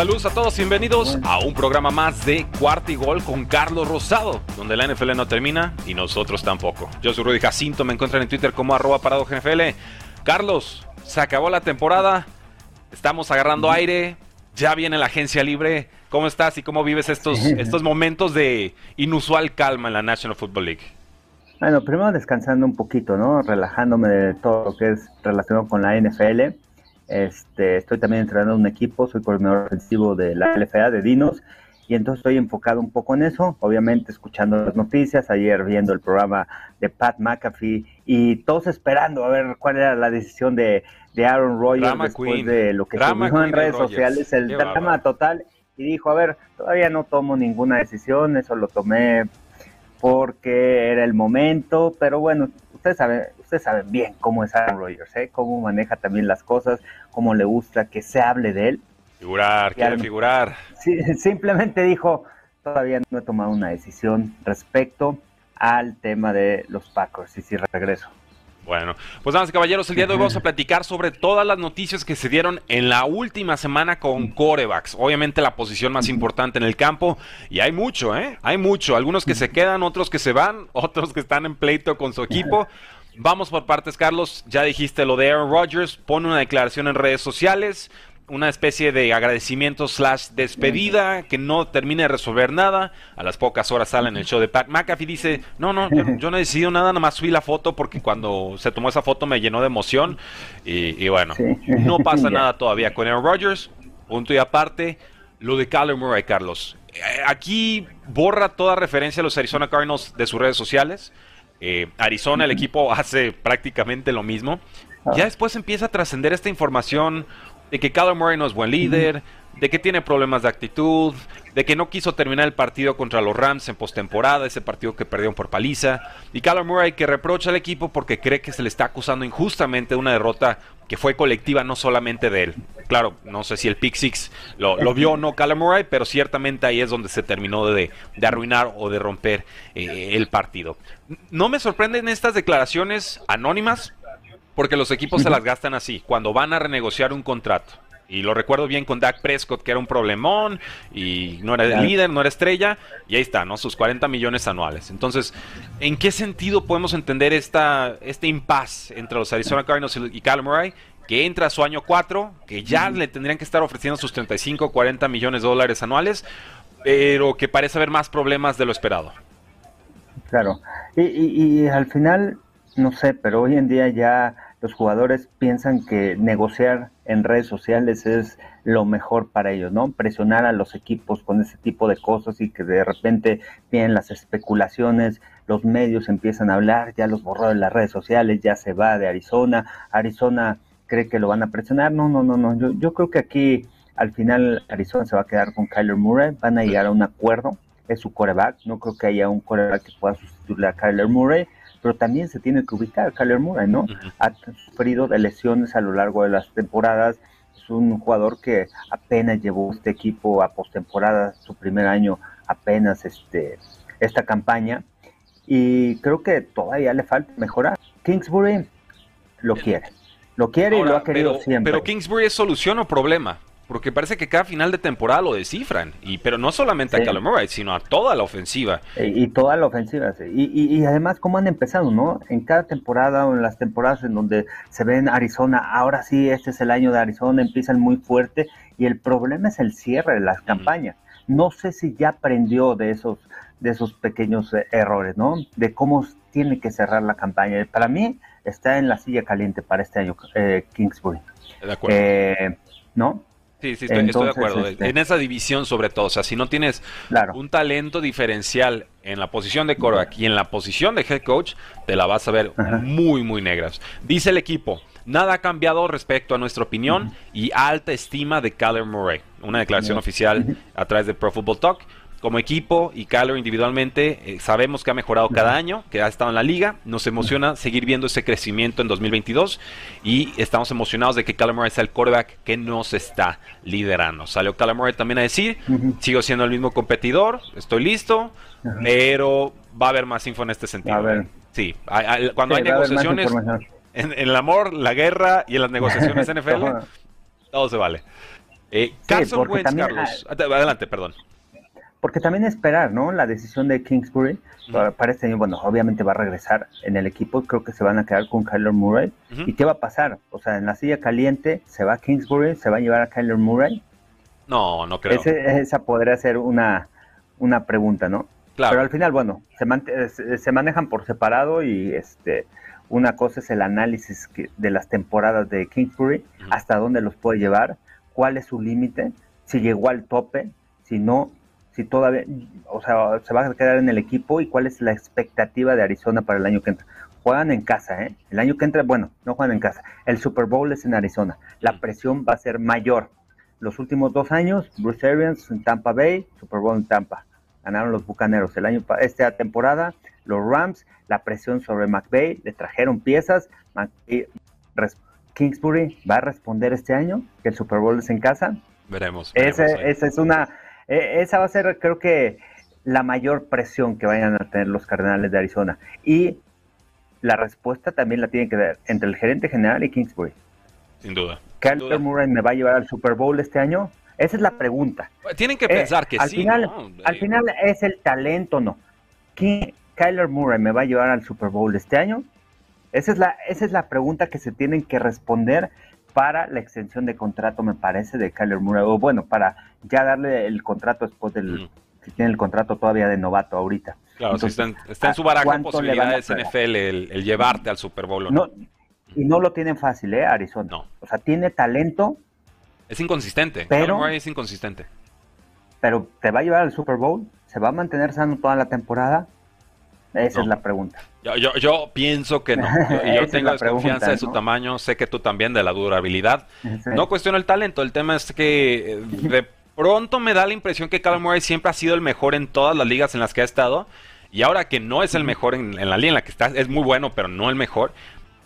Saludos a todos, bienvenidos a un programa más de Cuarto y Gol con Carlos Rosado, donde la NFL no termina y nosotros tampoco. Yo soy Rudy Jacinto, me encuentran en Twitter como arroba NFL. Carlos, se acabó la temporada, estamos agarrando aire, ya viene la agencia libre. ¿Cómo estás y cómo vives estos, estos momentos de inusual calma en la National Football League? Bueno, primero descansando un poquito, ¿no? Relajándome de todo lo que es relacionado con la NFL este, estoy también entrenando un equipo, soy coordinador ofensivo de la LFA de Dinos y entonces estoy enfocado un poco en eso, obviamente escuchando las noticias, ayer viendo el programa de Pat McAfee y todos esperando a ver cuál era la decisión de, Aaron Rodgers después de lo que dijo en redes sociales, el drama total y dijo, a ver, todavía no tomo ninguna decisión, eso lo tomé porque era el momento, pero bueno, ustedes saben, ustedes saben bien cómo es Aaron Rodgers, ¿eh? cómo maneja también las cosas, cómo le gusta que se hable de él. Figurar, quiere figurar. Sí, simplemente dijo, todavía no he tomado una decisión respecto al tema de los Packers y si regreso. Bueno, pues damas y caballeros, el día de hoy vamos a platicar sobre todas las noticias que se dieron en la última semana con corebacks. Obviamente la posición más importante en el campo. Y hay mucho, ¿eh? Hay mucho. Algunos que se quedan, otros que se van, otros que están en pleito con su equipo. Vamos por partes, Carlos. Ya dijiste lo de Aaron Rodgers. Pone una declaración en redes sociales una especie de agradecimiento slash despedida que no termina de resolver nada. A las pocas horas sale en el show de Pat McAfee dice, no, no, yo, no he decidido nada, nada más subí la foto porque cuando se tomó esa foto me llenó de emoción. Y, bueno, no pasa nada todavía con Aaron Rodgers. Punto y aparte, lo de Kyler Murray, Carlos. Eh, aquí borra toda referencia a los Arizona Cardinals de sus redes sociales. Eh, Arizona, el equipo, hace prácticamente lo mismo. Ah. Ya después empieza a trascender esta información de que Kyler Murray no es buen líder, de que tiene problemas de actitud, de que no quiso terminar el partido contra los Rams en postemporada, ese partido que perdieron por paliza, y Kyler Murray que reprocha al equipo porque cree que se le está acusando injustamente de una derrota que fue colectiva, no solamente de él. Claro, no sé si el Pick Six lo, vio o no Murray, pero ciertamente ahí es donde se terminó de, arruinar o de romper eh, el partido. No me sorprenden estas declaraciones anónimas, porque los equipos se las gastan así, cuando van a renegociar un contrato. Y lo recuerdo bien con Dak Prescott, que era un problemón y no era el líder, no era estrella. Y ahí está, ¿no? Sus 40 millones anuales. Entonces, ¿en qué sentido podemos entender esta, este impasse entre los Arizona Cardinals y Cal Murray? Que entra a su año 4, que ya le tendrían que estar ofreciendo sus 35, 40 millones de dólares anuales, pero que parece haber más problemas de lo esperado. Claro. y al final, no sé, pero hoy en día ya los jugadores piensan que negociar en redes sociales es lo mejor para ellos, ¿no? Presionar a los equipos con ese tipo de cosas y que de repente vienen las especulaciones, los medios empiezan a hablar, ya los borró de las redes sociales, ya se va de Arizona, Arizona cree que lo van a presionar, no, no, no, no, yo, creo que aquí al final Arizona se va a quedar con Kyler Murray, van a llegar a un acuerdo, es su coreback, no creo que haya un coreback que pueda sustituirle a Kyler Murray, pero también se tiene que ubicar Kyler Murray, ¿no? Ha sufrido de lesiones a lo largo de las temporadas, es un jugador que apenas llevó este equipo a postemporada, su primer año apenas este, esta campaña, y creo que todavía le falta mejorar. Kingsbury lo quiere, lo quiere y lo ha querido siempre. Pero Kingsbury es solución o problema. Porque parece que cada final de temporada lo descifran. Y, pero no solamente a Murray, sino a toda la ofensiva. Y, toda la ofensiva, sí. Y, y, además, cómo han empezado, ¿no? En cada temporada o en las temporadas en donde se ven Arizona, ahora sí, este es el año de Arizona, empiezan muy fuerte. Y el problema es el cierre de las campañas. No sé si ya aprendió de esos, de esos pequeños eh, errores, ¿no? De cómo tiene que cerrar la campaña. Para mí, está en la silla caliente para este año, eh, Kingsbury. De acuerdo. Eh, ¿No? Sí, sí, estoy, de acuerdo. Este en esa división sobre todo, o sea, si no tienes un talento diferencial en la posición de quarterback y en la posición de head coach, te la vas a ver muy, muy negras. Dice el equipo, nada ha cambiado respecto a nuestra opinión y alta estima de Kyler Murray. Una declaración oficial a través de Pro Football Talk como equipo y Kyler individualmente eh, sabemos que ha mejorado cada año, que ha estado en la liga. Nos emociona seguir viendo ese crecimiento en 2022 y estamos emocionados de que Kyler Murray sea el quarterback que nos está liderando. Salió Murray también a decir, sigo siendo el mismo competidor, estoy listo, pero va a haber más info en este sentido. A ver. Sí, cuando hay negociaciones, en, el amor, la guerra y en las negociaciones NFL, todo se vale. Eh, Wentz, Carlos. Adelante, perdón porque también esperar, ¿no? La decisión de Kingsbury para, este año, bueno, obviamente va a regresar en el equipo, creo que se van a quedar con Kyler Murray. ¿Y qué va a pasar? O sea, en la silla caliente, ¿se va Kingsbury? ¿Se va a llevar a Kyler Murray? No, no creo. esa podría ser una, una pregunta, ¿no? Claro. Pero al final, bueno, se, se manejan por separado y este una cosa es el análisis de las temporadas de Kingsbury, hasta dónde los puede llevar, cuál es su límite, si llegó al tope, si no, si todavía, o sea, se va a quedar en el equipo y cuál es la expectativa de Arizona para el año que entra. Juegan en casa, ¿eh? El año que entra, bueno, no juegan en casa. El Super Bowl es en Arizona. La presión va a ser mayor. Los últimos dos años, Bruce Arians en Tampa Bay, Super Bowl en Tampa. Ganaron los Bucaneros. El año, esta temporada, los Rams, la presión sobre McVay, le trajeron piezas. Kingsbury va a responder este año, que el Super Bowl es en casa. Veremos. esa es una e, esa va a ser, creo que, la mayor presión que vayan a tener los Cardenales de Arizona. Y la respuesta también la tiene que dar entre el gerente general y Kingsbury. Sin duda. ¿Kyler Murray me va a llevar al Super Bowl este año? Esa es la pregunta. Tienen que pensar que al sí. Final, Al final es el talento, ¿no? ¿Kyler Murray me va a llevar al Super Bowl este año? Esa es, la, esa es la pregunta que se tienen que responder para la extensión de contrato, me parece, de Kyler Murray, o bueno, para ya darle el contrato después del, si tiene el contrato todavía de novato ahorita. Claro, si está, en, su baraja posibilidades NFL el, llevarte al Super Bowl. No, y no lo tienen fácil, ¿eh? Arizona. No. O sea, tiene talento. Es inconsistente. Pero, es inconsistente. Pero te va a llevar al Super Bowl, se va a mantener sano toda la temporada. Esa es la pregunta. Yo, yo, yo, pienso que no. Yo, tengo confianza de su tamaño, sé que tú también de la durabilidad. No cuestiono el talento, el tema es que eh, de pronto me da la impresión que Kyler Murray siempre ha sido el mejor en todas las ligas en las que ha estado. Y ahora que no es el mejor en, la liga en la que está, es muy bueno, pero no el mejor.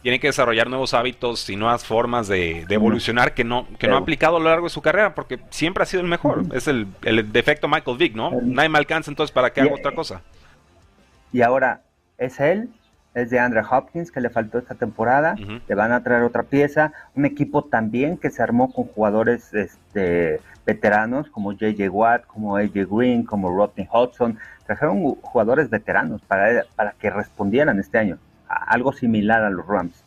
Tiene que desarrollar nuevos hábitos y nuevas formas de, evolucionar que no, que no ha aplicado a lo largo de su carrera, porque siempre ha sido el mejor. Es el, el defecto Michael Vick, ¿no? Nadie me alcanza, entonces, ¿para qué hago otra cosa? Y ahora, es él, es de Andrew Hopkins, que le faltó esta temporada, le van a traer otra pieza, un equipo también que se armó con jugadores este, veteranos como J.J. Watt, como A.J. Green, como Rodney Hudson, trajeron jugadores veteranos para, para que respondieran este año, algo similar a los Rams.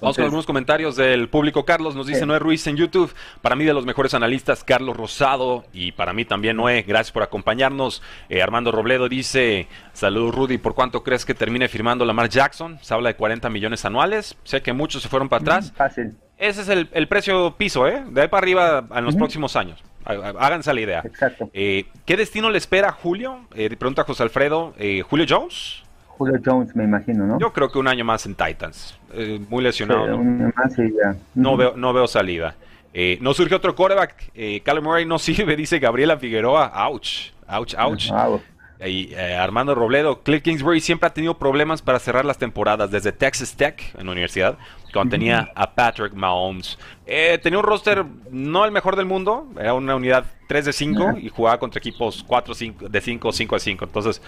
Vamos con algunos comentarios del público. Carlos nos dice Noé Ruiz en YouTube. Para mí de los mejores analistas, Carlos Rosado. Y para mí también Noé, gracias por acompañarnos. Eh, Armando Robledo dice, saludos Rudy, ¿por cuánto crees que termine firmando Lamar Jackson? Se habla de 40 millones anuales. Sé que muchos se fueron para atrás. Fácil. Ese es el, precio piso, ¿eh? De ahí para arriba en los próximos años. Háganse la idea. Exacto. Eh, ¿Qué destino le espera Julio? Eh, pregunta José Alfredo. Eh, ¿Julio Jones? Julio Jones, me imagino, ¿no? Yo creo que un año más en Titans. Eh, muy lesionado. ¿no? veo, no veo salida. Eh, no surge otro quarterback. Eh, Murray no sirve, dice Gabriela Figueroa. Ouch, ouch, ouch. Y, eh, Armando Robledo, Cliff Kingsbury siempre ha tenido problemas para cerrar las temporadas desde Texas Tech en la universidad, cuando tenía a Patrick Mahomes. tenía un roster no el mejor del mundo, era una unidad 3 de 5 y jugaba contra equipos 4 5, de 5, 5 a 5. Entonces,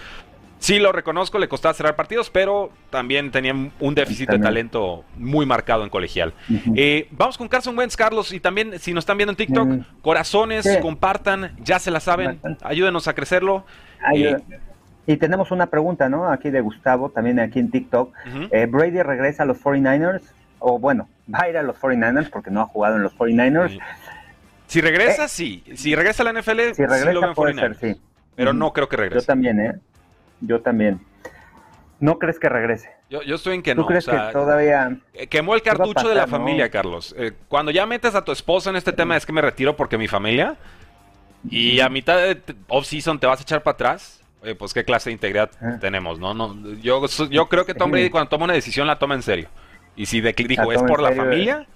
Sí, lo reconozco, le costaba cerrar partidos, pero también tenía un déficit de talento muy marcado en colegial. Eh, vamos con Carson Wentz, Carlos, y también si nos están viendo en TikTok, corazones, compartan, ya se la saben, ayúdenos a crecerlo. Eh, y tenemos una pregunta, ¿no? Aquí de Gustavo, también aquí en TikTok. Eh, ¿Brady regresa a los 49ers? O bueno, va a ir a los 49ers porque no ha jugado en los 49ers. Si regresa, sí. Si regresa a la NFL, si regresa, sí lo puede ser, sí. Pero no creo que regrese. Yo también, ¿eh? Yo también. ¿No crees que regrese? Yo, yo estoy en que no. ¿Tú crees que todavía... Eh, quemó el cartucho de la familia, Carlos. Eh, cuando ya metes a tu esposa en este tema es que me retiro porque mi familia... Y a mitad de off-season te vas a echar para atrás. pues qué clase de integridad ah. tenemos, ¿no? no yo, yo creo que Tom Brady cuando toma una decisión la toma en serio. Y si dijo, es por la familia,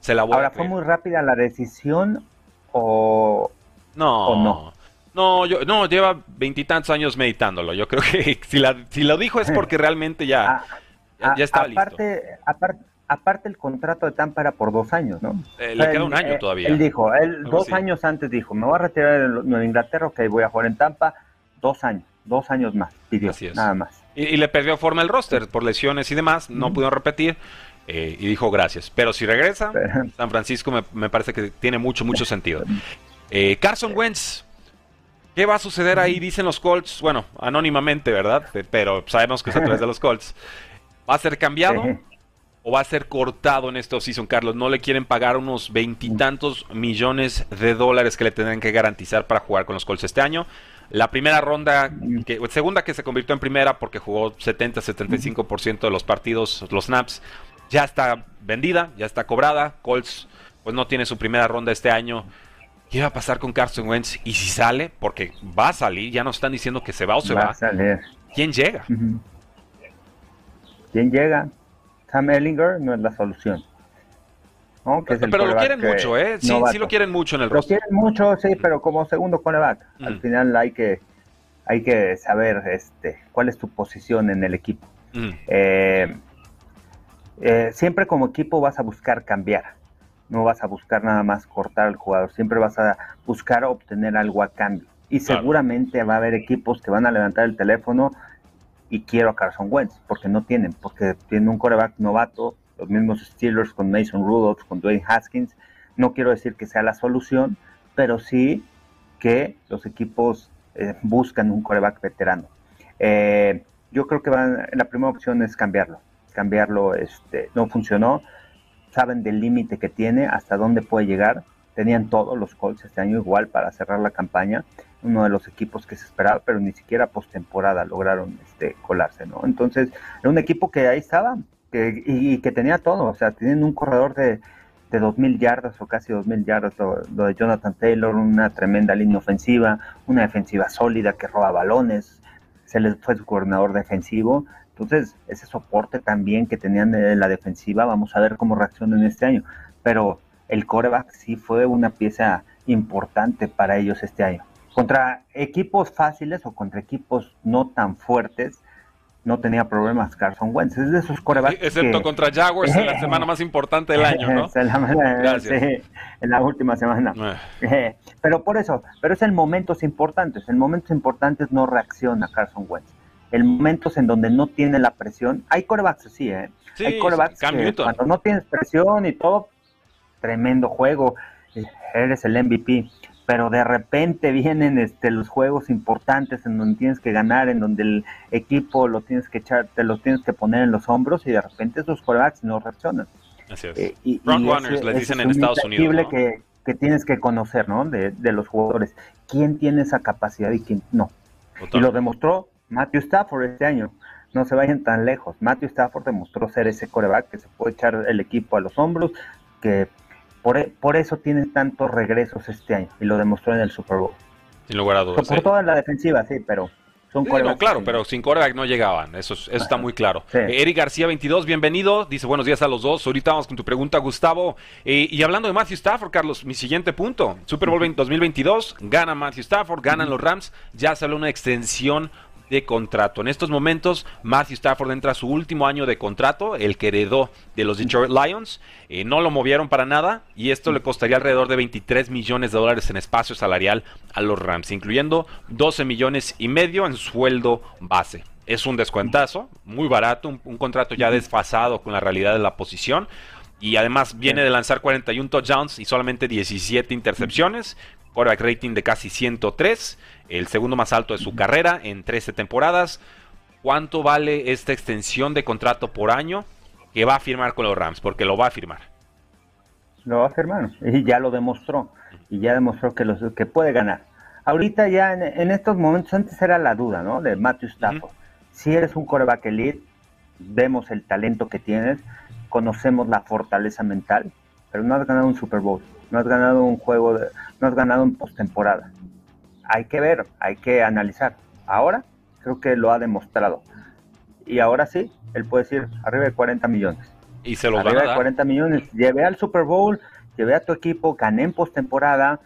se la voy Ahora, ¿fue muy rápida la decisión o no? no? No, yo, no, lleva veintitantos años meditándolo. Yo creo que si, la, si lo dijo es porque realmente ya, ah, ya, estaba aparte, listo. Aparte, aparte el contrato de Tampa era por dos años, ¿no? Eh, le queda un año eh, todavía. Él dijo, él dos años antes dijo, me voy a retirar de Nueva Inglaterra, ok, voy a jugar en Tampa, dos años, dos años más, pidió, nada más. Y, le perdió forma el roster por lesiones y demás, no pudieron repetir. Eh, y dijo gracias. Pero si regresa, San Francisco me, parece que tiene mucho, mucho sentido. Carson Wentz, ¿qué va a suceder ahí? Dicen los Colts, bueno, anónimamente, ¿verdad? Pero sabemos que es a través de los Colts. ¿Va a ser cambiado? o va a ser cortado en esta season, Carlos? ¿No le quieren pagar unos veintitantos millones de dólares que le tendrán que garantizar para jugar con los Colts este año? La primera ronda, que, segunda que se convirtió en primera porque jugó 70-75% de los partidos, los snaps, ya está vendida, ya está cobrada. Colts pues no tiene su primera ronda este año. ¿Qué va a pasar con Carson Wentz? Y si sale, porque va a salir, ya nos están diciendo que se va o se va. va. A salir. ¿Quién llega? ¿Quién llega? Sam Ellinger no es la solución. pero lo quieren mucho, ¿eh? Sí, sí, lo quieren mucho en el Lo quieren mucho, sí, pero como segundo coreback. Al mm. final hay que, hay que saber este, cuál es tu posición en el equipo. Mm. Eh, eh, siempre como equipo vas a buscar cambiar. No vas a buscar nada más cortar al jugador. Siempre vas a buscar obtener algo a cambio. Y seguramente va a haber equipos que van a levantar el teléfono y quiero a Carson Wentz, porque no tienen, porque tienen un coreback novato, los mismos Steelers con Mason Rudolph, con Dwayne Haskins. No quiero decir que sea la solución, pero sí que los equipos eh, buscan un coreback veterano. Eh, yo creo que van, la primera opción es cambiarlo. Cambiarlo este, no funcionó. Saben del límite que tiene, hasta dónde puede llegar. Tenían todos los Colts este año igual para cerrar la campaña uno de los equipos que se esperaba, pero ni siquiera postemporada lograron este, colarse, ¿no? Entonces, era un equipo que ahí estaba que, y, que tenía todo, o sea, tienen un corredor de, de 2.000 yardas o casi 2.000 yardas, lo, de Jonathan Taylor, una tremenda línea ofensiva, una defensiva sólida que roba balones, se les fue su coordinador defensivo, entonces ese soporte también que tenían de la defensiva, vamos a ver cómo reaccionan este año, pero el coreback sí fue una pieza importante para ellos este año. Contra equipos fáciles o contra equipos no tan fuertes, no tenía problemas Carson Wentz. Es de esos corebacks. excepto contra Jaguars en la semana más importante del año, ¿no? en la última semana. Eh. Pero por eso, pero es en momentos importantes. En momentos importantes no reacciona Carson Wentz. En momentos en donde no tiene la presión, hay corebacks así, ¿eh? hay corebacks que cuando no tienes presión y todo, tremendo juego, eh, eres el MVP pero de repente vienen este, los juegos importantes en donde tienes que ganar, en donde el equipo lo tienes que echar, te lo tienes que poner en los hombros y de repente esos corebacks no reaccionan. Así es. Eh, y, runners, les dicen en Estados Unidos. Que, que, tienes que conocer, ¿no? De, de, los jugadores. ¿Quién tiene esa capacidad y quién no? Y lo demostró Matthew Stafford este año. No se vayan tan lejos. Matthew Stafford demostró ser ese coreback que se puede echar el equipo a los hombros, que e, por, eso tiene tantos regresos este año y lo demostró en el Super Bowl. Sin lugar a dudas. Por toda la defensiva, sí, pero son no, claro, pero sin coreback no llegaban, eso, eso está muy claro. Eh, Eric García 22, bienvenido, dice buenos días a los dos. Ahorita vamos con tu pregunta, Gustavo. Eh, y hablando de Matthew Stafford, Carlos, mi siguiente punto. Super Bowl 2022, gana Matthew Stafford, ganan los Rams, ya sale una extensión de contrato. En estos momentos, Matthew Stafford entra a su último año de contrato, el que heredó de los Detroit Lions. Eh, no lo movieron para nada y esto le costaría alrededor de 23 millones de dólares en espacio salarial a los Rams, incluyendo 12 millones y medio en sueldo base. Es un descuentazo, muy barato, un, contrato ya desfasado con la realidad de la posición y además viene de lanzar 41 touchdowns y solamente 17 intercepciones, quarterback rating de casi 103 el segundo más alto de su carrera en 13 temporadas. ¿Cuánto vale esta extensión de contrato por año que va a firmar con los Rams? Porque lo va a firmar. Lo va a firmar y ya lo demostró. Y ya demostró que, los, que puede ganar. Ahorita ya en, estos momentos, antes era la duda, ¿no? De Matthew Stafford. si eres un coreback elite, vemos el talento que tienes, conocemos la fortaleza mental, pero no has ganado un Super Bowl, no has ganado un juego, de, no has ganado un postemporada. Hay que ver, hay que analizar. Ahora creo que lo ha demostrado. Y ahora sí, él puede decir arriba de 40 millones. Y se lo arriba de 40 millones. Llevé al Super Bowl, llevé a tu equipo, gané en postemporada,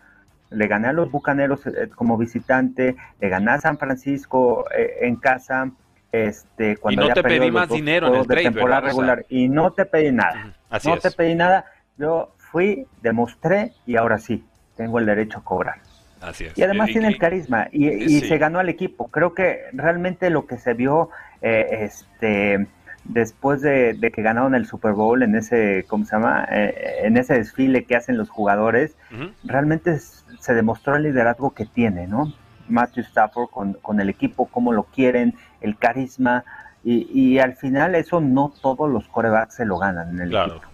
le gané a los Bucaneros eh, como visitante, le gané a San Francisco eh, en casa, este, cuando y no te pedí más dinero en el trade, temporada regular y no te pedí nada. Así no es. te pedí nada. Yo fui, demostré y ahora sí tengo el derecho a cobrar. Así es. Y además tiene el carisma y, y sí. se ganó al equipo. Creo que realmente lo que se vio eh, este después de, de que ganaron el Super Bowl en ese, ¿cómo se llama? Eh, en ese desfile que hacen los jugadores, realmente se demostró el liderazgo que tiene, ¿no? Matthew Stafford con, con el equipo, cómo lo quieren, el carisma, y, y al final eso no todos los corebacks se lo ganan en el Claro. equipo.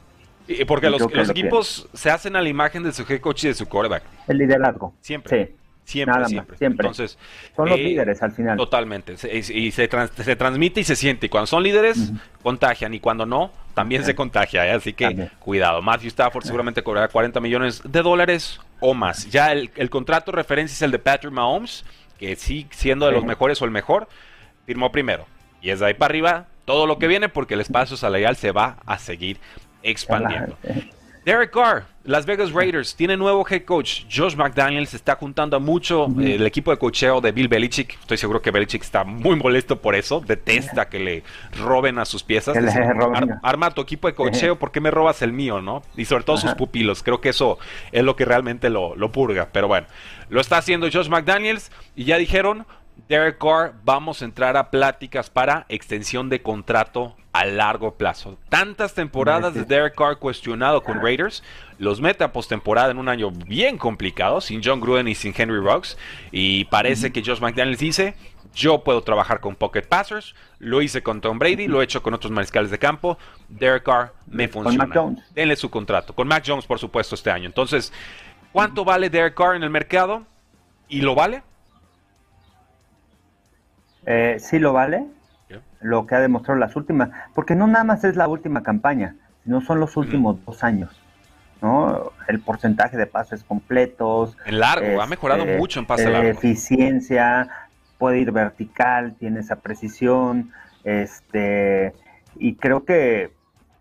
Porque los, lo equipos se hacen a la imagen de su head coach y de su quarterback. El liderazgo. Siempre. Sí, Siempre, Nada más, siempre. Entonces, son los eh, líderes al final. Totalmente. Y, y se, trans- se transmite y se siente. Y cuando son líderes, contagian. Y cuando no, también se contagia. ¿eh? Así que También. cuidado. Matthew Stafford seguramente cobrará 40 millones de dólares o más. Ya el, el contrato referencia es el de Patrick Mahomes, que sí, siendo de los mejores o el mejor, firmó primero. Y es de ahí para arriba todo lo que viene porque el espacio salarial se va a seguir expandiendo. Derek Carr, Las Vegas Raiders, tiene nuevo head coach. Josh McDaniels está juntando a mucho eh, el equipo de cocheo de Bill Belichick. Estoy seguro que Belichick está muy molesto por eso. Detesta que le roben a sus piezas. Dice. "Ar- arma tu equipo de cocheo, ¿por qué me robas el mío, no? Y sobre todo sus pupilos. Creo que eso es lo que realmente lo, lo purga. Pero bueno, lo está haciendo Josh McDaniels y ya dijeron, Derek Carr, vamos a entrar a pláticas para extensión de contrato a largo plazo. Tantas temporadas de Derek Carr cuestionado con Raiders, los mete a postemporada en un año bien complicado, sin John Gruden y sin Henry Ruggs, y parece que Josh McDaniels dice, yo puedo trabajar con pocket passers, lo hice con Tom Brady, lo he hecho con otros mariscales de campo, Derek Carr me Con funciona. Mac Jones. Denle su contrato, con Mac Jones por supuesto este año. Entonces, ¿cuánto vale Derek Carr en el mercado? ¿Y lo vale? Eh, sí lo vale, lo que ha demostrado las últimas, porque no nada más es la última campaña, sino son los últimos dos años, ¿no? El porcentaje de pases completos. En largo, ha este, mejorado mucho en pase largo. Eficiencia, puede ir vertical, tiene esa precisión, este, y creo que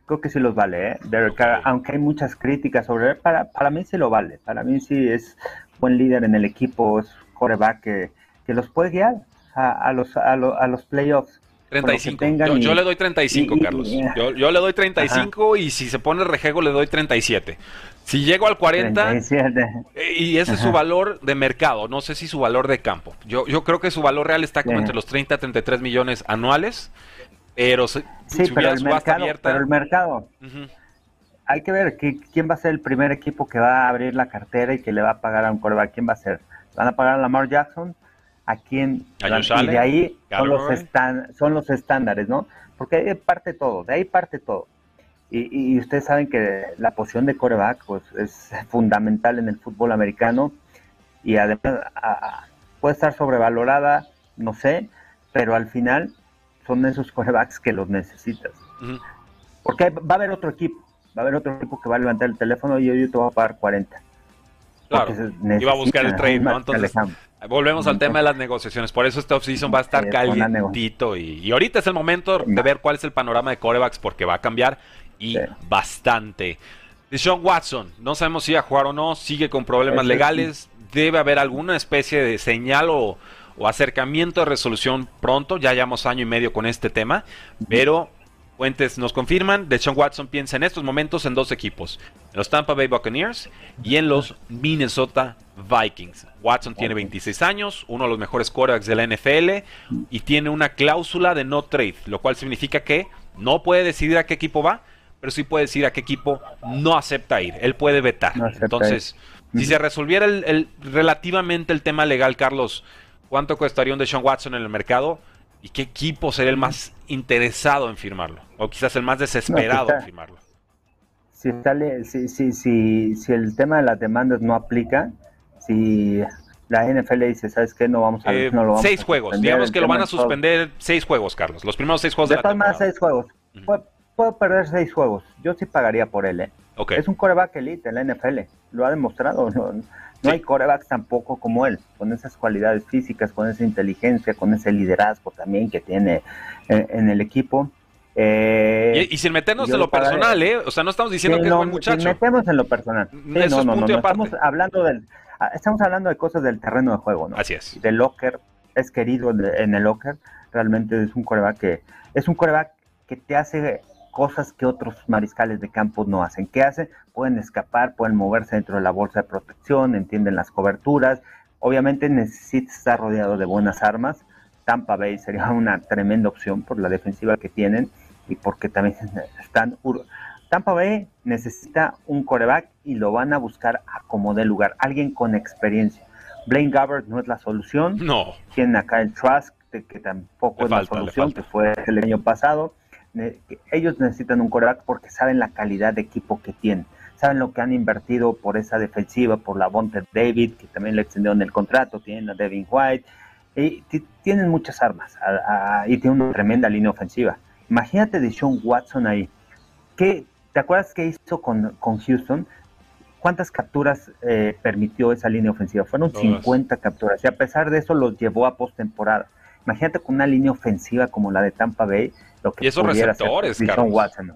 creo que sí los vale, ¿eh? Derek Carr, aunque hay muchas críticas sobre él, para, para mí sí lo vale, para mí sí es buen líder en el equipo, es coreback que, que los puede guiar a, a los, a, lo- a los playoffs. Con lo que 35. tengan Yo, y- yo le doy 35, y- y- Carlos. Yo, yo le doy 35 y si se pone rejego le doy 37. Si llego al 40 37. eh, y ese es su valor de mercado, no sé si su valor de campo. Yo, yo creo que su valor real está como Sí. entre los 30 a 33 millones anuales, pero si, Sí, si pero el, mercado, abierta... pero el mercado, hay que ver que- quién va a ser el primer equipo que va a abrir la cartera y que le va a pagar a un coreback. ¿Quién va a ser? ¿Van a pagar a Lamar Jackson? ¿A quién? Y de ahí son los, estan- son los estándares, ¿no? Porque ahí parte todo, de ahí parte todo. Y, y ustedes saben que la posición de coreback pues, es fundamental en el fútbol americano y además a- a- puede estar sobrevalorada, no sé, pero al final son esos corebacks que los necesitas. Porque va a haber otro equipo, va a haber otro equipo que va a levantar el teléfono y yo, yo te voy a pagar 40. Claro, se iba a buscar el trade, ¿no? Entonces. Volvemos al tema de las negociaciones. Por eso este offseason va a estar calientito. Y, y ahorita es el momento de ver cuál es el panorama de corebacks porque va a cambiar y Sí. bastante. Deshaun Watson, no sabemos si va a jugar o no, sigue con problemas sí. legales. Debe haber alguna especie de señal o, o acercamiento de resolución pronto. Ya llevamos año y medio con este tema. Pero fuentes nos confirman, Deshaun Watson piensa en estos momentos en dos equipos, en los Tampa Bay Buccaneers y en los Minnesota Vikings. Watson tiene 26 años, uno de los mejores quarterbacks de la NFL y tiene una cláusula de no trade, lo cual significa que no puede decidir a qué equipo va, pero sí puede decir a qué equipo no acepta ir. Él puede vetar. No Entonces, si se resolviera el, el- relativamente el tema legal, Carlos, ¿cuánto costaría un Deshaun Watson en el mercado? ¿Y qué equipo sería el más interesado en firmarlo? O quizás el más desesperado No, en firmarlo. Si, sale, si, si, si, si el tema de las demandas no aplica, si la NFL dice, ¿sabes qué? No vamos a, eh, no lo vamos Seis juegos. Digamos que lo van a suspender seis juegos, Carlos. Los primeros seis juegos de, de la temporada. seis juegos. puedo, perder seis juegos. Yo sí pagaría por él, ¿eh? Es un coreback elite en la NFL. Lo ha demostrado. No, hay corebacks tampoco como él, con esas cualidades físicas, con esa inteligencia, con ese liderazgo también que tiene en, el equipo. Eh, y, sin meternos en lo personal, ¿eh? O sea, no estamos diciendo que es buen muchacho. Sin metemos en lo personal. no, no, no, Estamos hablando del, estamos hablando de cosas del terreno de juego, ¿no? Así es. De locker, es querido en el locker, realmente es un coreback que es un coreback que te hace cosas que otros mariscales de campo no hacen. ¿Qué hacen? Pueden escapar, pueden moverse dentro de la bolsa de protección, entienden las coberturas. Obviamente necesita estar rodeado de buenas armas. Tampa Bay sería una tremenda opción por la defensiva que tienen y porque también están Tampa Bay necesita un coreback y lo van a buscar a como de lugar, alguien con experiencia. Blaine Gabbert no es la solución. No. Tienen acá el Trask, que tampoco es la solución, que fue el año pasado. Ellos necesitan un coreback porque saben la calidad de equipo que tienen. Saben lo que han invertido por esa defensiva, por la Bonte David, que también le extendieron el contrato. Tienen a Devin White. Y tienen muchas armas y tienen una tremenda línea ofensiva. Imagínate de Sean Watson ahí. ¿Qué, ¿Te acuerdas qué hizo con, con Houston? ¿Cuántas capturas eh, permitió esa línea ofensiva? Fueron 50 capturas y a pesar de eso los llevó a postemporada. Imagínate con una línea ofensiva como la de Tampa Bay, lo que y esos receptores, Watson.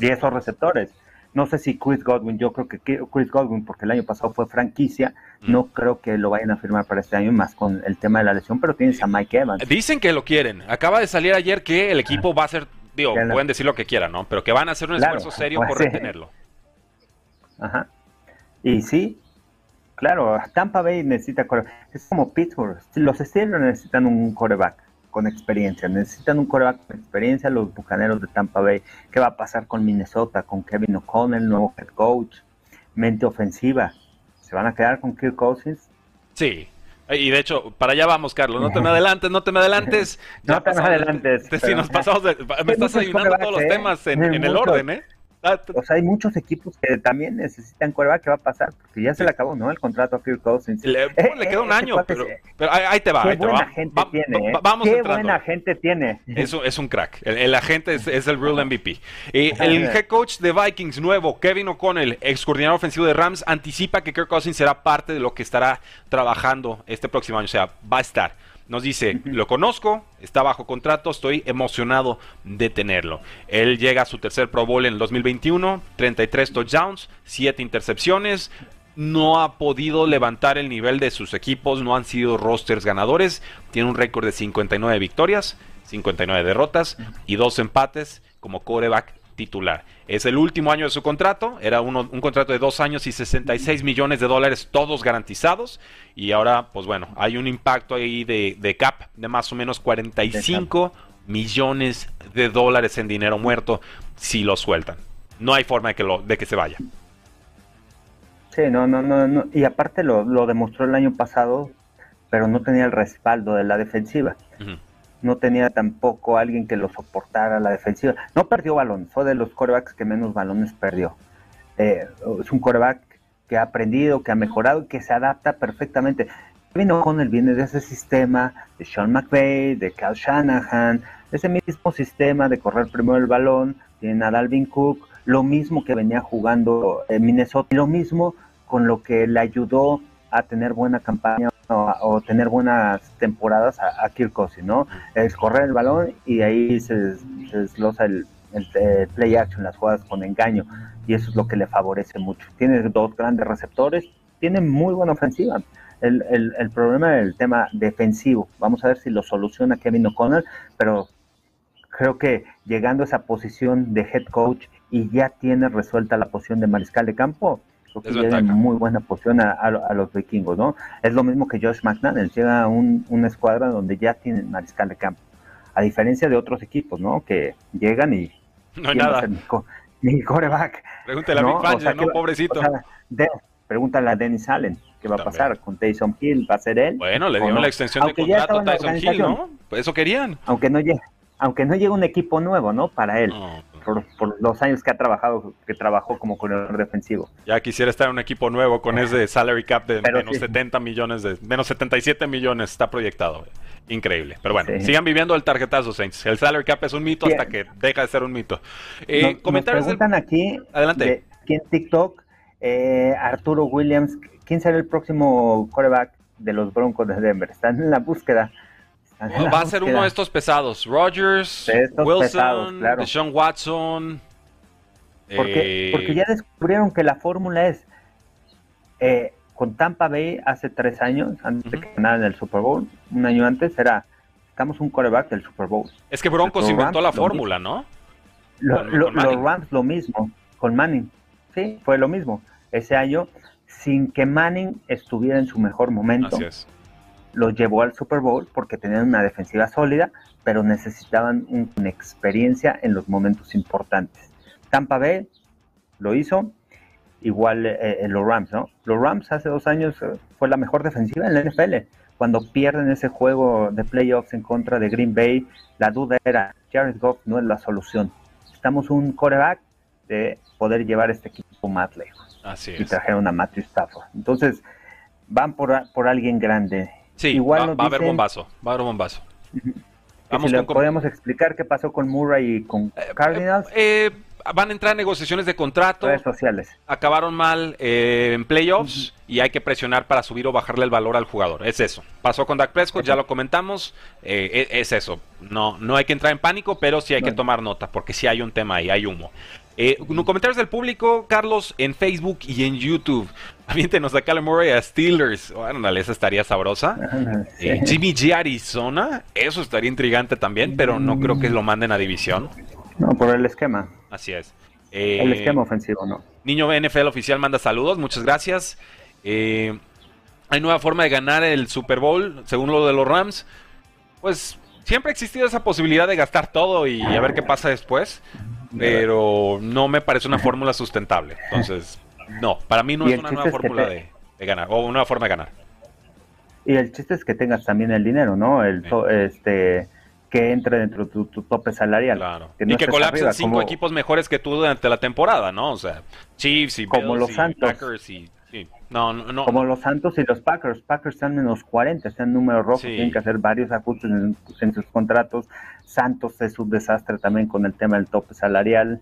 Y esos receptores. No sé si Chris Godwin, yo creo que Chris Godwin, porque el año pasado fue franquicia, mm. no creo que lo vayan a firmar para este año, más con el tema de la lesión, pero tienes a Mike Evans. Dicen que lo quieren. Acaba de salir ayer que el equipo va a ser Digo, pueden decir lo que quieran, ¿no? Pero que van a hacer un esfuerzo serio por retenerlo. Ajá. Y sí, claro, Tampa Bay necesita Es como Pittsburgh. Los Steelers necesitan un coreback con experiencia. Necesitan un coreback con experiencia los Bucaneros de Tampa Bay. ¿Qué va a pasar con Minnesota, con Kevin O'Connell, nuevo head coach? Mente ofensiva. ¿Se van a quedar con Kirk Cousins? Sí, y de hecho, para allá vamos, Carlos. No te me adelantes, no te me adelantes. no te me adelantes. si nos pasamos me estás ayudando todos los temas en, en el orden, ¿eh? O sea, hay muchos equipos que también necesitan coreback. ¿Qué va a pasar? Porque ya se le acabó, ¿no? El contrato a Kirk Cousins. Le, eh, le queda un año, pero, pero, ahí te va. Qué ahí te buena va. gente tiene. ¿eh? vamos Qué buena gente tiene. Es, es un crack. El, agente es, es, el real MVP. Eh, el head coach de Vikings nuevo, Kevin O'Connell, ex coordinador ofensivo de Rams, anticipa que Kirk Cousins será parte de lo que estará trabajando este próximo año. O sea, va a estar. Nos dice, lo conozco, está bajo contrato, estoy emocionado de tenerlo. Él llega a su tercer Pro Bowl en el 2021, 33 touchdowns, 7 intercepciones, no ha podido levantar el nivel de sus equipos, no han sido rosters ganadores, tiene un récord de 59 victorias, 59 derrotas y dos empates como coreback titular. Es el último año de su contrato, era un contrato de dos años y 66 millones de dólares, todos garantizados. Y ahora, pues bueno, hay un impacto ahí de, cap de más o menos 45 millones de dólares en dinero muerto si lo sueltan. No hay forma de que, lo, de que se vaya. Sí, no, no, no, Y aparte lo, demostró el año pasado, pero no tenía el respaldo de la defensiva no tenía tampoco alguien que lo soportara la defensiva. No perdió balón, fue de los corebacks que menos balones perdió. Eh, es un coreback que ha aprendido, que ha mejorado y que se adapta perfectamente. Vino con el viene de ese sistema de Sean McVay, de Cal Shanahan, ese mismo sistema de correr primero el balón, tiene a Dalvin Cook, lo mismo que venía jugando en Minnesota, lo mismo con lo que le ayudó a tener buena campaña o, tener buenas temporadas a, Kirk Cousins, ¿no? Es correr el balón y ahí se, desglosa el, play action, las jugadas con engaño, y eso es lo que le favorece mucho. Tiene dos grandes receptores, tiene muy buena ofensiva. El, el, problema es el tema defensivo. Vamos a ver si lo soluciona Kevin O'Connell, pero creo que llegando a esa posición de head coach y ya tiene resuelta la posición de mariscal de campo, que tiene muy buena posición a, los vikingos, ¿no? Es lo mismo que Josh McDaniel, llega a un, una escuadra donde ya tienen mariscal de campo, a diferencia de otros equipos, ¿no? Que llegan y... No hay nada. Ni, coreback. Pregúntale ¿no? a ¿no? Pobrecito. pregúntale a Dennis Allen, ¿qué va a pasar con Tyson Hill? ¿Va a ser él? Bueno, le dieron la extensión de contrato a Tyson Hill, ¿no? Pues eso querían. Aunque no llegue, aunque no llegue un equipo nuevo, ¿no? Para él. Por, los años que ha trabajado, que trabajó como corredor defensivo. Ya quisiera estar en un equipo nuevo con ese salary cap de menos 70 millones, de menos 77 millones está proyectado. Increíble. Pero bueno, sigan viviendo el tarjetazo, Saints. El salary cap es un mito hasta que deja de ser un mito. Eh, comentarios preguntan aquí, Adelante. aquí en TikTok, eh, Arturo Williams, ¿quién será el próximo quarterback de los Broncos de Denver? Están en la búsqueda. Va a ser uno de estos pesados. Rogers, Wilson, Deshaun Watson. Porque, porque ya descubrieron que la fórmula es eh, con Tampa Bay hace tres años, antes de que ganaran el Super Bowl, un año antes, era, estamos un coreback del Super Bowl. Es que Broncos inventó la fórmula, ¿no? los Rams lo mismo, con Manning. Sí, fue lo mismo. Ese año, sin que Manning estuviera en su mejor momento, los llevó al Super Bowl porque tenían una defensiva sólida, pero necesitaban una experiencia en los momentos importantes. Tampa Bay lo hizo, igual eh, en los Rams, ¿no? Los Rams hace dos años eh, fue la mejor defensiva en la NFL. Cuando pierden ese juego de playoffs en contra de Green Bay, la duda era, Jared Goff no es la solución. Estamos un coreback de poder llevar este equipo más lejos. Así Y trajeron a Matthew Stafford. Entonces, van por, por alguien grande. Sí, igual va, a haber bombazo, va a haber bombazo. Vamos si podemos explicar qué pasó con Murray y con eh, Cardinals. eh, van a entrar negociaciones de contrato. Redes sociales. Acabaron mal eh, en playoffs y hay que presionar para subir o bajarle el valor al jugador. Es eso. Pasó con Dak Prescott, ya lo comentamos. Eh, e, es, eso. No, no hay que entrar en pánico, pero sí hay que tomar nota porque sí hay un tema ahí, hay humo. Eh, comentarios del público, Carlos, en Facebook y en YouTube. Aviéntenos a Callum Murray a Steelers. Bueno, esa estaría sabrosa. Eh, Jimmy G Arizona, eso estaría intrigante también, pero no creo que lo manden a división. No, por el esquema. Así es. el esquema ofensivo, ¿no? Niño NFL oficial manda saludos, muchas gracias. Eh, hay nueva forma de ganar el Super Bowl, según lo de los Rams. Pues siempre ha existido esa posibilidad de gastar todo y a ver qué pasa después, pero no me parece una fórmula sustentable. Entonces, no, para mí no es una nueva fórmula de, ganar o una nueva forma de ganar. Y el chiste es que tengas también el dinero, ¿no? El este que entre dentro de tu, tope salarial. Claro. y que colapsen cinco equipos mejores que tú durante la temporada, ¿no? O sea, Chiefs y como los Santos. Packers y no, no, Como los Santos y los Packers. Packers están en los 40, están en números rojos, tienen que hacer varios ajustes en, sus contratos. Santos es un desastre también con el tema del tope salarial.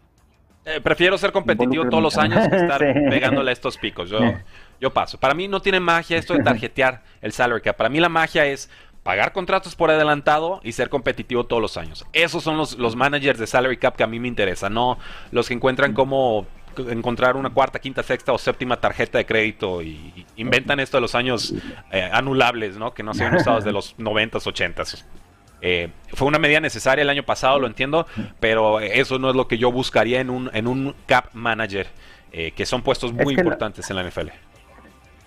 Eh, prefiero ser competitivo todos los años que estar pegándole a estos picos. Yo, yo paso. Para mí no tiene magia esto de tarjetear el salary cap. Para mí la magia es pagar contratos por adelantado y ser competitivo todos los años. Esos son los, los managers de salary cap que a mí me interesan, no los que encuentran como encontrar una cuarta, quinta, sexta o séptima tarjeta de crédito y inventan esto de los años eh, anulables, ¿no? Que no se habían usado desde los 90s, 80s. Eh, fue una medida necesaria el año pasado, lo entiendo, pero eso no es lo que yo buscaría en un, en un cap manager, eh, que son puestos muy importantes en la NFL.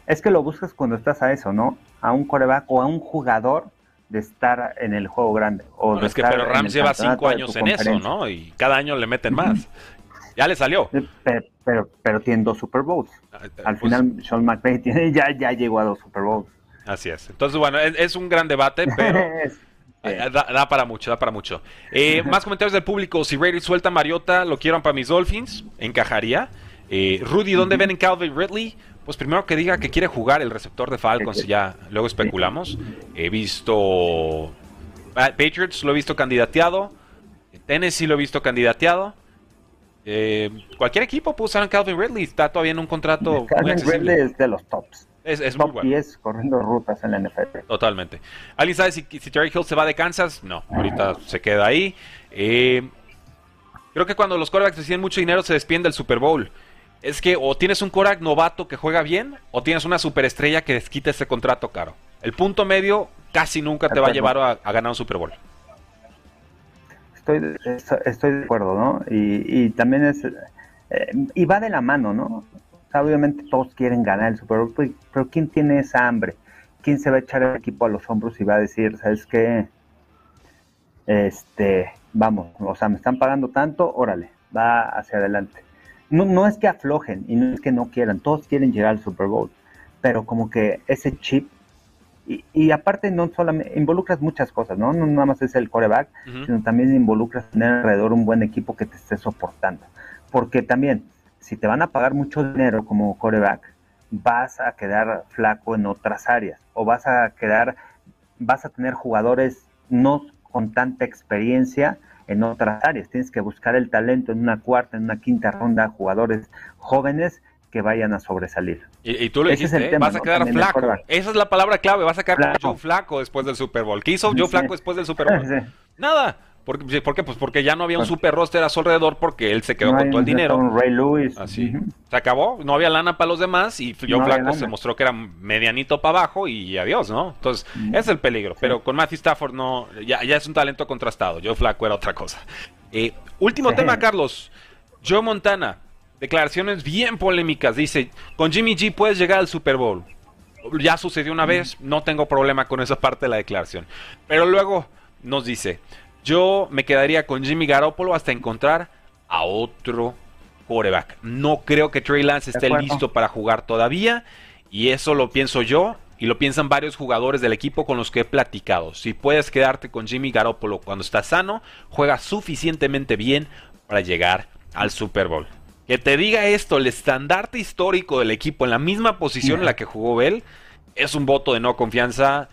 Es que lo buscas cuando estás a eso, ¿no? A un coreback o a un jugador de estar en el juego grande. O es que pero Rams lleva cinco años en eso, ¿no? Y cada año le meten más. Ya le salió. Pero, pero, tiene dos Super Bowls. Ah, eh, Al pues final, Sean McVay tiene, ya, ya llegó a dos Super Bowls. Así es. Entonces, bueno, es, un gran debate, pero eh, da, para mucho, da para mucho. Eh, más comentarios del público. Si Raiders suelta a Mariota, lo quiero para mis Dolphins, encajaría. Rudy, ¿dónde ven en Calvin Ridley? Pues primero que diga que quiere jugar el receptor de Falcons y ya luego especulamos. He visto Patriots, lo he visto candidateado. Tennessee lo he visto candidateado. Eh, cualquier equipo puede usar a Calvin Ridley, está todavía en un contrato. Calvin Ridley es de los tops. Es, es muy bueno. corriendo rutas en la NFL. Totalmente. ¿Alguien sabe si, si Terry Hill se va de Kansas? No, ahorita se queda ahí. Eh, creo que cuando los quarterbacks reciben mucho dinero se despiden del Super Bowl. Es que o tienes un quarterback novato que juega bien o tienes una superestrella que desquita ese contrato caro. El punto medio casi nunca te va a llevar a ganar un Super Bowl estoy, estoy de acuerdo, ¿no? Y, también es, eh, y va de la mano, ¿no? obviamente todos quieren ganar el Super Bowl, pues, pero ¿quién tiene esa hambre? ¿Quién se va a echar el equipo a los hombros y va a decir, ¿sabes qué? Este, vamos, o sea, me están pagando tanto, órale, va hacia adelante. No, no es que aflojen y no es que no quieran, todos quieren llegar al Super Bowl, pero como que ese chip Y, aparte no solamente involucras muchas cosas, ¿no? No nada más es el coreback, sino también involucras tener alrededor un buen equipo que te esté soportando. Porque también, si te van a pagar mucho dinero como coreback, vas a quedar flaco en otras áreas o vas a quedar, vas a tener jugadores no con tanta experiencia en otras áreas. Tienes que buscar el talento en una cuarta, en una quinta ronda, jugadores jóvenes que vayan a sobresalir. Y, tú lo dijiste, ¿eh? vas a quedar flaco. Esa es la palabra clave, vas a quedar flaco. flaco después del Super Bowl. ¿Qué hizo Joe Flaco después del Super Bowl? Nada. ¿Por, qué? Pues porque ya no había un super roster a su alrededor porque él se quedó con todo el dinero. Ray Lewis. Así. Se acabó, no había lana para los demás y Joe Flaco se mostró que era medianito para abajo y adiós, ¿no? Entonces, es el peligro. Pero con Matthew Stafford no, ya, ya, es un talento contrastado. Joe Flaco era otra cosa. Eh, último tema, Carlos. Joe Montana, declaraciones bien polémicas. Dice, con Jimmy G puedes llegar al Super Bowl. Ya sucedió una vez, no tengo problema con esa parte de la declaración. Pero luego nos dice, yo me quedaría con Jimmy Garoppolo hasta encontrar a otro quarterback. No creo que Trey Lance esté listo para jugar todavía. Y eso lo pienso yo y lo piensan varios jugadores del equipo con los que he platicado. Si puedes quedarte con Jimmy Garoppolo cuando está sano, juega suficientemente bien para llegar al Super Bowl. Que te diga esto, el estandarte histórico del equipo en la misma posición en la que jugó Bell, es un voto de no confianza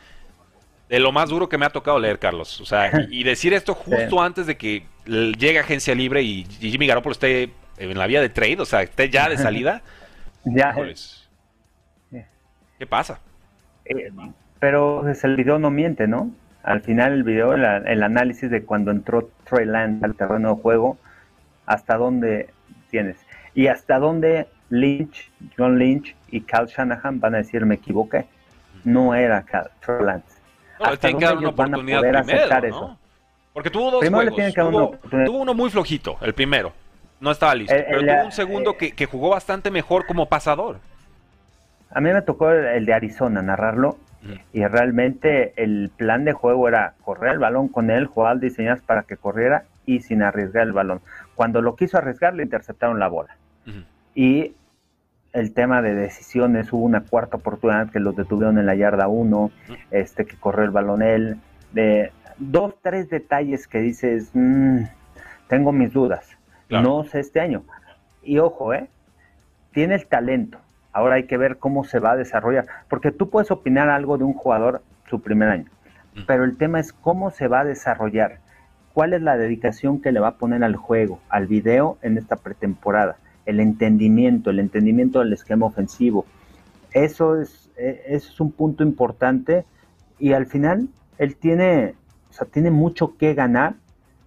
de lo más duro que me ha tocado leer, Carlos. O sea, y, decir esto justo antes de que llegue Agencia Libre y, Jimmy Garoppolo esté en la vía de trade, o sea, esté ya de salida. ya. ¿Qué pasa? Eh, pero pues, el video no miente, ¿no? Al final el video, el análisis de cuando entró Trey Lance al terreno de juego, hasta dónde tienes. Y hasta dónde Lynch, John Lynch y Cal Shanahan van a decir me equivoqué. No era Cal, Trey Lance. tienen que dar una oportunidad primero, Eso? Porque tuvo dos juegos. Tuvo, uno muy flojito, el primero. No estaba listo. pero tuvo un segundo que, que, jugó bastante mejor como pasador. A mí me tocó el de Arizona narrarlo. Y realmente el plan de juego era correr el balón con él, jugar diseñadas para que corriera y sin arriesgar el balón. Cuando lo quiso arriesgar, le interceptaron la bola. Y el tema de decisiones, hubo una cuarta oportunidad que los detuvieron en la yarda 1, este, que corrió el balón él. De dos, tres detalles que dices, mm, tengo mis dudas. No sé este año. Y ojo, ¿eh? Tiene el talento. Ahora hay que ver cómo se va a desarrollar. Porque tú puedes opinar algo de un jugador su primer año. Pero el tema es cómo se va a desarrollar cuál es la dedicación que le va a poner al juego, al video en esta pretemporada, el entendimiento, el entendimiento del esquema ofensivo. Eso es, e, es un punto importante y al final él tiene, o sea, tiene mucho que ganar,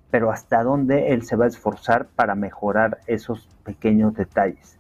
pero hasta dónde él se va a esforzar para mejorar esos pequeños detalles.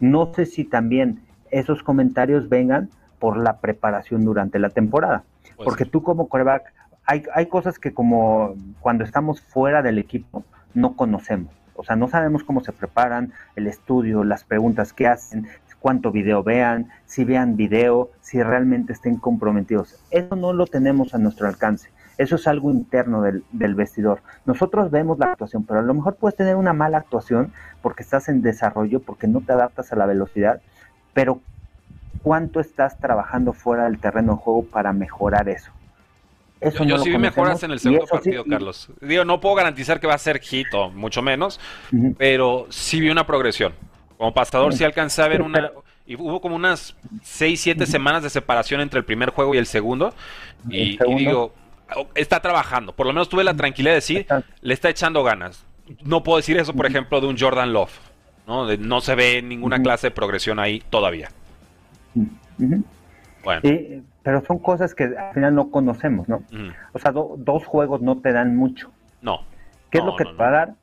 No sé si también esos comentarios vengan por la preparación durante la temporada, pues porque tú como coreback hay, hay cosas que como cuando estamos fuera del equipo no conocemos. O sea, no sabemos cómo se preparan, el estudio, las preguntas que hacen, cuánto video vean, si vean video, si realmente estén comprometidos. Eso no lo tenemos a nuestro alcance. Eso es algo interno del, del, vestidor. Nosotros vemos la actuación, pero a lo mejor puedes tener una mala actuación porque estás en desarrollo, porque no te adaptas a la velocidad, pero ¿cuánto estás trabajando fuera del terreno de juego para mejorar eso? Yo, sí vi mejoras en el segundo partido, Carlos. Digo, no puedo garantizar que va a ser hit o mucho menos, pero sí vi una progresión. Como pasador sí alcancé a ver una... Y hubo como unas 6, 7 semanas de separación entre el primer juego y el segundo. Y, digo, oh, está trabajando. Por lo menos tuve la tranquilidad de decir, le está echando ganas. No puedo decir eso, por ejemplo, de un Jordan Love. No, no se ve ninguna clase de progresión ahí todavía. Bueno pero son cosas que al final no conocemos, ¿no? O sea, dos juegos no te dan mucho. No. ¿Qué es lo que te va a dar?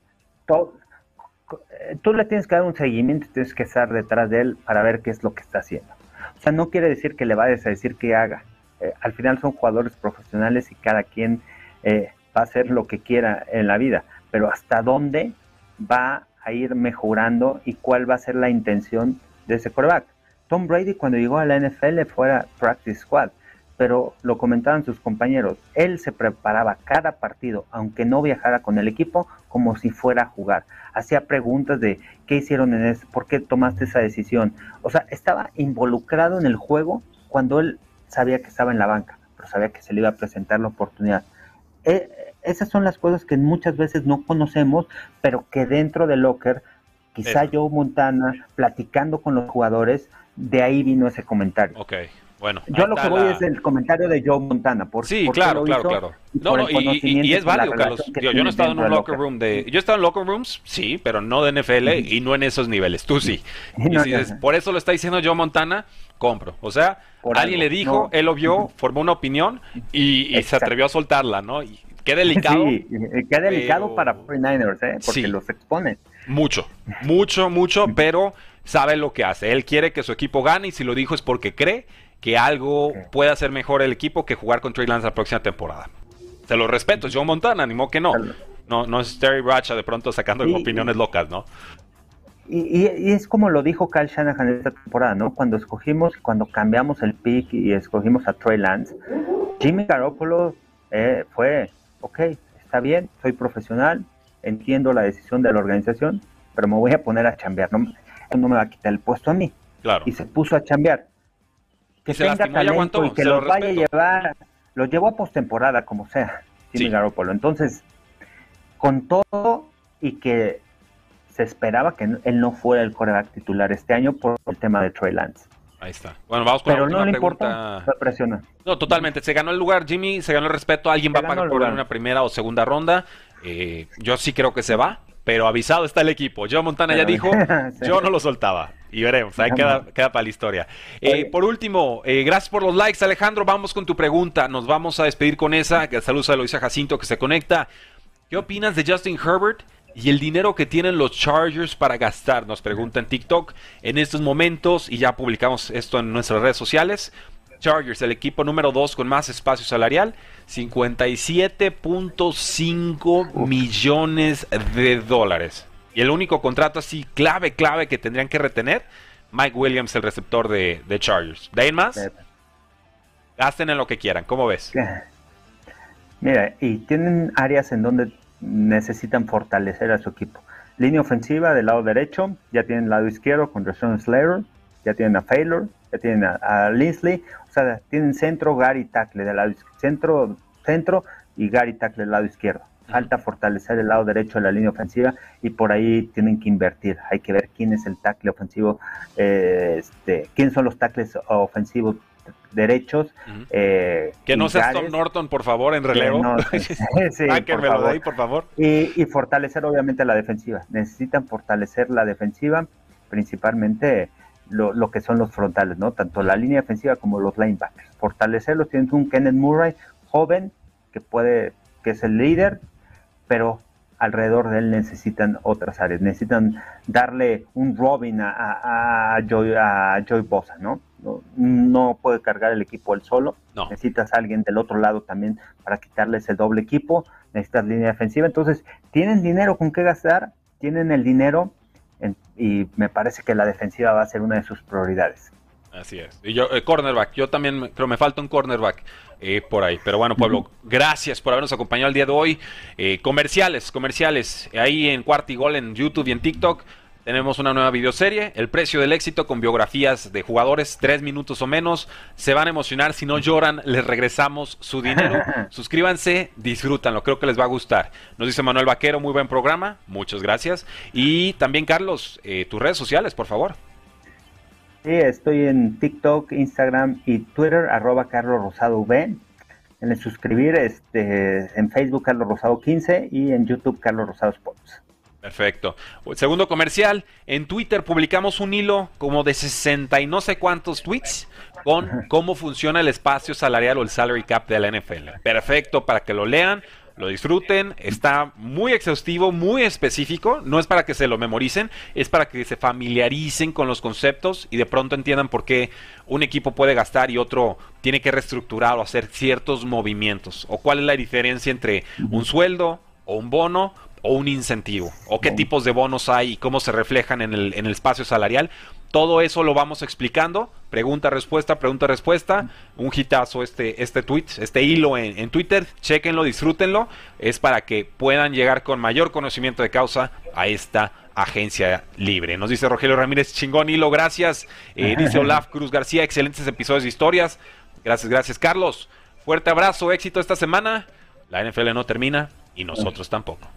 Eh, tú le tienes que dar un seguimiento, tienes que estar detrás de él para ver qué es lo que está haciendo. O sea, no quiere decir que le vayas a decir qué haga. Eh, al final son jugadores profesionales y cada quien eh, va a hacer lo que quiera en la vida, pero hasta dónde va a ir mejorando y cuál va a ser la intención de ese quarterback. Tom Brady cuando llegó a la NFL fuera practice squad, pero lo comentaban sus compañeros, él se preparaba cada partido, aunque no viajara con el equipo, como si fuera a jugar. Hacía preguntas de qué hicieron en eso, por qué tomaste esa decisión. O sea, estaba involucrado en el juego cuando él sabía que estaba en la banca. pero sabía que se le iba a presentar la oportunidad. Eh, esas son las cosas que muchas veces no conocemos, pero que dentro del locker, quizá Joe Montana, platicando con los jugadores, de ahí vino ese comentario. Ok. Bueno, yo lo que voy es el comentario de Joe Montana. Por, sí, claro, claro, claro. No, no, y, es válido, Carlos. Yo, no he estado en un locker room de. Yo he estado en locker rooms, sí, pero no de NFL y no en esos niveles. Tú sí. Y si por eso lo está diciendo Joe Montana, compro. O sea, alguien le dijo, él lo vio, formó una opinión y, se atrevió a soltarla, ¿no? Y qué delicado. Sí, qué delicado para 49ers, ¿eh? Porque los expone. Mucho, mucho, mucho, pero sabe lo que hace. Él quiere que su equipo gane y si lo dijo es porque cree que algo pueda hacer mejor el equipo que jugar con Trey Lance la próxima temporada. Se lo respeto, Joe Montana, animó que no. No, no es Terry Bradshaw de pronto sacando opiniones locas, ¿no? Y, es como lo dijo Kyle Shanahan esta temporada, ¿no? Cuando escogimos, cuando cambiamos el pick y escogimos a Trey Lance, Jimmy Garoppolo eh, fue, ok, está bien, soy profesional, entiendo la decisión de la organización, pero me voy a poner a chambear, no, no me va a quitar el puesto a mí. Claro. Y se puso a chambear que tenga talento y que los vaya a llevar, los llevó a postemporada como sea, Jimmy Garoppolo. Entonces, con todo y que se esperaba que él no fuera el coreback titular este año por el tema de Trey Lance. Ahí está. Bueno, vamos con Pero la no le pregunta. importa, No, totalmente. Se ganó el lugar, Jimmy, se ganó el respeto. Alguien va a pagar por una primera o segunda ronda. Eh, yo sí creo que se va, pero avisado está el equipo. Joe Montana ya dijo, yo no lo soltaba. Y veremos, ahí queda, para la historia. Eh, por último, eh, gracias por los likes, Alejandro. Vamos con tu pregunta. Nos vamos a despedir con esa. Saludos a Loisa Jacinto que se conecta. ¿Qué opinas de Justin Herbert y el dinero que tienen los Chargers para gastar? Nos pregunta en TikTok en estos momentos y ya publicamos esto en nuestras redes sociales. Chargers, el equipo número 2 con más espacio salarial, 57.5 millones de dólares. Y el único contrato así clave, clave que tendrían que retener, Mike Williams, el receptor de, Chargers. ¿De ahí más? Gasten en lo que quieran, ¿cómo ves? Mira, y tienen áreas en donde necesitan fortalecer a su equipo. Línea ofensiva del lado derecho, ya tienen el lado izquierdo con Rashawn Slater, ya tienen a Faylor, ya tienen a, a Linsley, o sea, tienen centro, Gary Tackle del lado centro, centro y Gary Tackle del lado izquierdo falta fortalecer el lado derecho de la línea ofensiva y por ahí tienen que invertir. Hay que ver quién es el tackle ofensivo, eh, este, quién son los tackles ofensivos derechos. Eh, que no sea Tom Norton, por favor, en relevo. sí, por favor. Ahí, por favor. Y, fortalecer, obviamente, la defensiva. Necesitan fortalecer la defensiva, principalmente lo, lo, que son los frontales, ¿no? Tanto la línea defensiva como los linebackers. Fortalecerlos. Tienen un Kenneth Murray joven que puede, que es el líder, pero alrededor de él necesitan otras áreas, necesitan darle un Robin a, a, Joy, a Joy Bosa, ¿no? ¿no? puede cargar el equipo él solo, necesitas a alguien del otro lado también para quitarle ese doble equipo, necesitas línea defensiva, entonces tienen dinero con qué gastar, tienen el dinero y me parece que la defensiva va a ser una de sus prioridades. Así es. Y yo, eh, cornerback, yo también creo me falta un cornerback eh, por ahí. Pero bueno, pueblo, gracias por habernos acompañado el día de hoy. Eh, comerciales, comerciales. Ahí en Cuarto y Gol, en YouTube y en TikTok. Tenemos una nueva videoserie, El precio del éxito, con biografías de jugadores, tres minutos o menos. Se van a emocionar, si no lloran, les regresamos su dinero. Suscríbanse, disfrútanlo, creo que les va a gustar. Nos dice Manuel Vaquero, muy buen programa, muchas gracias. Y también, Carlos, tus redes sociales, por favor. Sí, estoy en TikTok, Instagram y Twitter, arroba Carlos Rosado V. En el suscribir, este, en Facebook Carlos Rosado 15 y en YouTube Carlos Rosado Sports. Perfecto. Segundo comercial, en Twitter publicamos un hilo como de 60 y no sé cuántos tweets con cómo funciona el espacio salarial o el salary cap de la NFL. Perfecto para que lo lean, lo disfruten, está muy exhaustivo, muy específico, no es para que se lo memoricen, es para que se familiaricen con los conceptos y de pronto entiendan por qué un equipo puede gastar y otro tiene que reestructurar o hacer ciertos movimientos, o cuál es la diferencia entre un sueldo o un bono o un incentivo, o qué tipos de bonos hay y cómo se reflejan en el, en el espacio salarial. Todo eso lo vamos explicando. Pregunta, respuesta, pregunta, respuesta. Un hitazo este, este tweet, este hilo en, Twitter. Chequenlo, disfrútenlo. Es para que puedan llegar con mayor conocimiento de causa a esta agencia libre. Nos dice Rogelio Ramírez, chingón hilo, gracias. Eh, dice Olaf Cruz García, excelentes episodios de historias. Gracias, gracias. Carlos, Fuerte abrazo, éxito esta semana. La NFL no termina y nosotros tampoco.